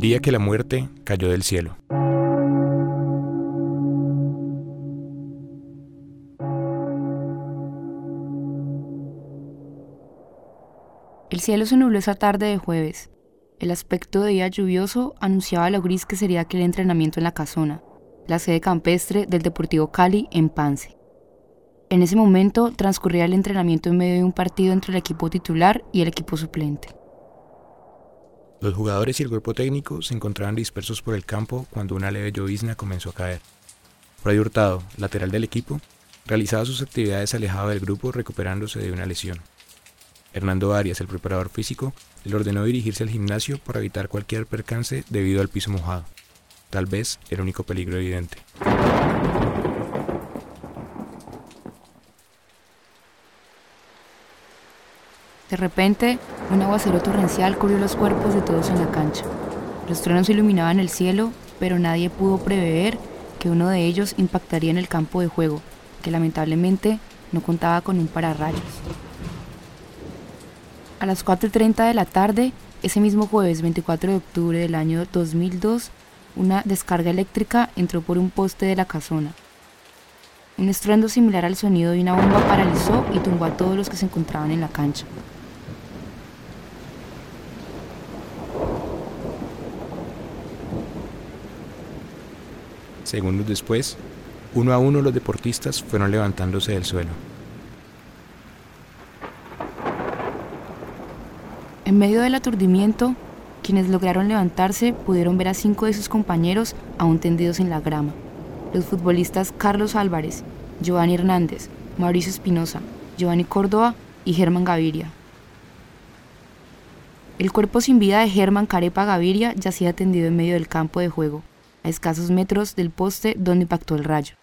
Día que la muerte cayó del cielo. El cielo se nubló esa tarde de jueves. El aspecto de día lluvioso anunciaba lo gris que sería aquel entrenamiento en la casona, la sede campestre del Deportivo Cali en Pance. En ese momento transcurría el entrenamiento en medio de un partido entre el equipo titular y el equipo suplente. Los jugadores y el cuerpo técnico se encontraban dispersos por el campo cuando una leve llovizna comenzó a caer. Freddy Hurtado, lateral del equipo, realizaba sus actividades alejado del grupo recuperándose de una lesión. Hernando Arias, el preparador físico, le ordenó dirigirse al gimnasio para evitar cualquier percance debido al piso mojado. Tal vez el único peligro evidente. De repente, un aguacero torrencial cubrió los cuerpos de todos en la cancha. Los truenos iluminaban el cielo, pero nadie pudo prever que uno de ellos impactaría en el campo de juego, que lamentablemente no contaba con un pararrayos. A las 4.30 de la tarde, ese mismo jueves 24 de octubre del año 2002, una descarga eléctrica entró por un poste de la casona. Un estruendo similar al sonido de una bomba paralizó y tumbó a todos los que se encontraban en la cancha. Segundos después, uno a uno los deportistas fueron levantándose del suelo. En medio del aturdimiento, quienes lograron levantarse pudieron ver a cinco de sus compañeros aún tendidos en la grama. Los futbolistas Carlos Álvarez, Giovanni Hernández, Mauricio Espinosa, Giovanni Córdoba y Germán Gaviria. El cuerpo sin vida de Germán Carepa Gaviria yacía tendido en medio del campo de juego, a escasos metros del poste donde impactó el rayo.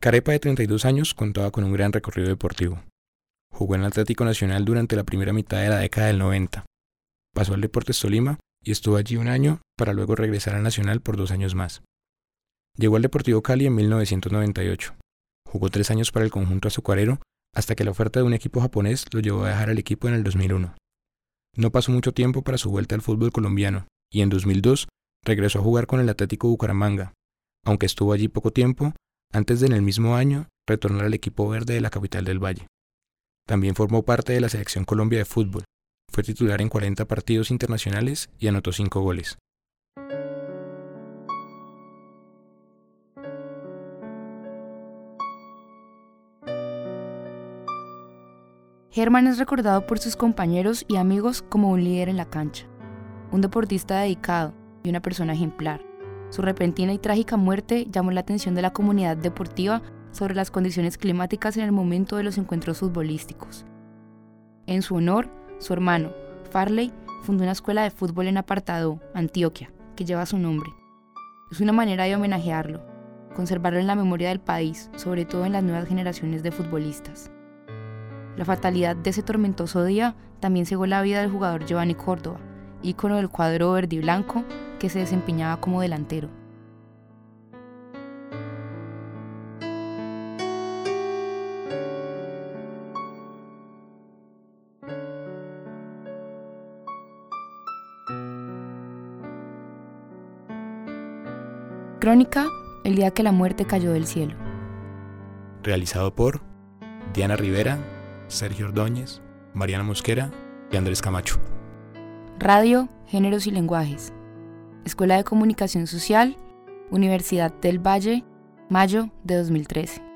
Carepa, de 32 años, contaba con un gran recorrido deportivo. Jugó en el Atlético Nacional durante la primera mitad de la década del 90. Pasó al Deportes Tolima y estuvo allí un año para luego regresar al Nacional por dos años más. Llegó al Deportivo Cali en 1998. Jugó tres años para el conjunto azucarero hasta que la oferta de un equipo japonés lo llevó a dejar al equipo en el 2001. No pasó mucho tiempo para su vuelta al fútbol colombiano y en 2002 regresó a jugar con el Atlético Bucaramanga, aunque estuvo allí poco tiempo antes de en el mismo año retornar al equipo verde de la capital del Valle. También formó parte de la selección Colombia de fútbol. Fue titular en 40 partidos internacionales y anotó 5 goles. Germán es recordado por sus compañeros y amigos como un líder en la cancha, un deportista dedicado y una persona ejemplar. Su repentina y trágica muerte llamó la atención de la comunidad deportiva sobre las condiciones climáticas en el momento de los encuentros futbolísticos. En su honor, su hermano, Farley, fundó una escuela de fútbol en Apartado, Antioquia, que lleva su nombre. Es una manera de homenajearlo, conservarlo en la memoria del país, sobre todo en las nuevas generaciones de futbolistas. La fatalidad de ese tormentoso día también cegó la vida del jugador Giovanni Córdoba, ícono del cuadro verde y blanco que se desempeñaba como delantero. Crónica, el día que la muerte cayó del cielo. Realizado por Diana Rivera, Sergio Ordóñez, Mariana Mosquera y Andrés Camacho. Radio, Géneros y Lenguajes. Escuela de Comunicación Social, Universidad del Valle, mayo de 2013.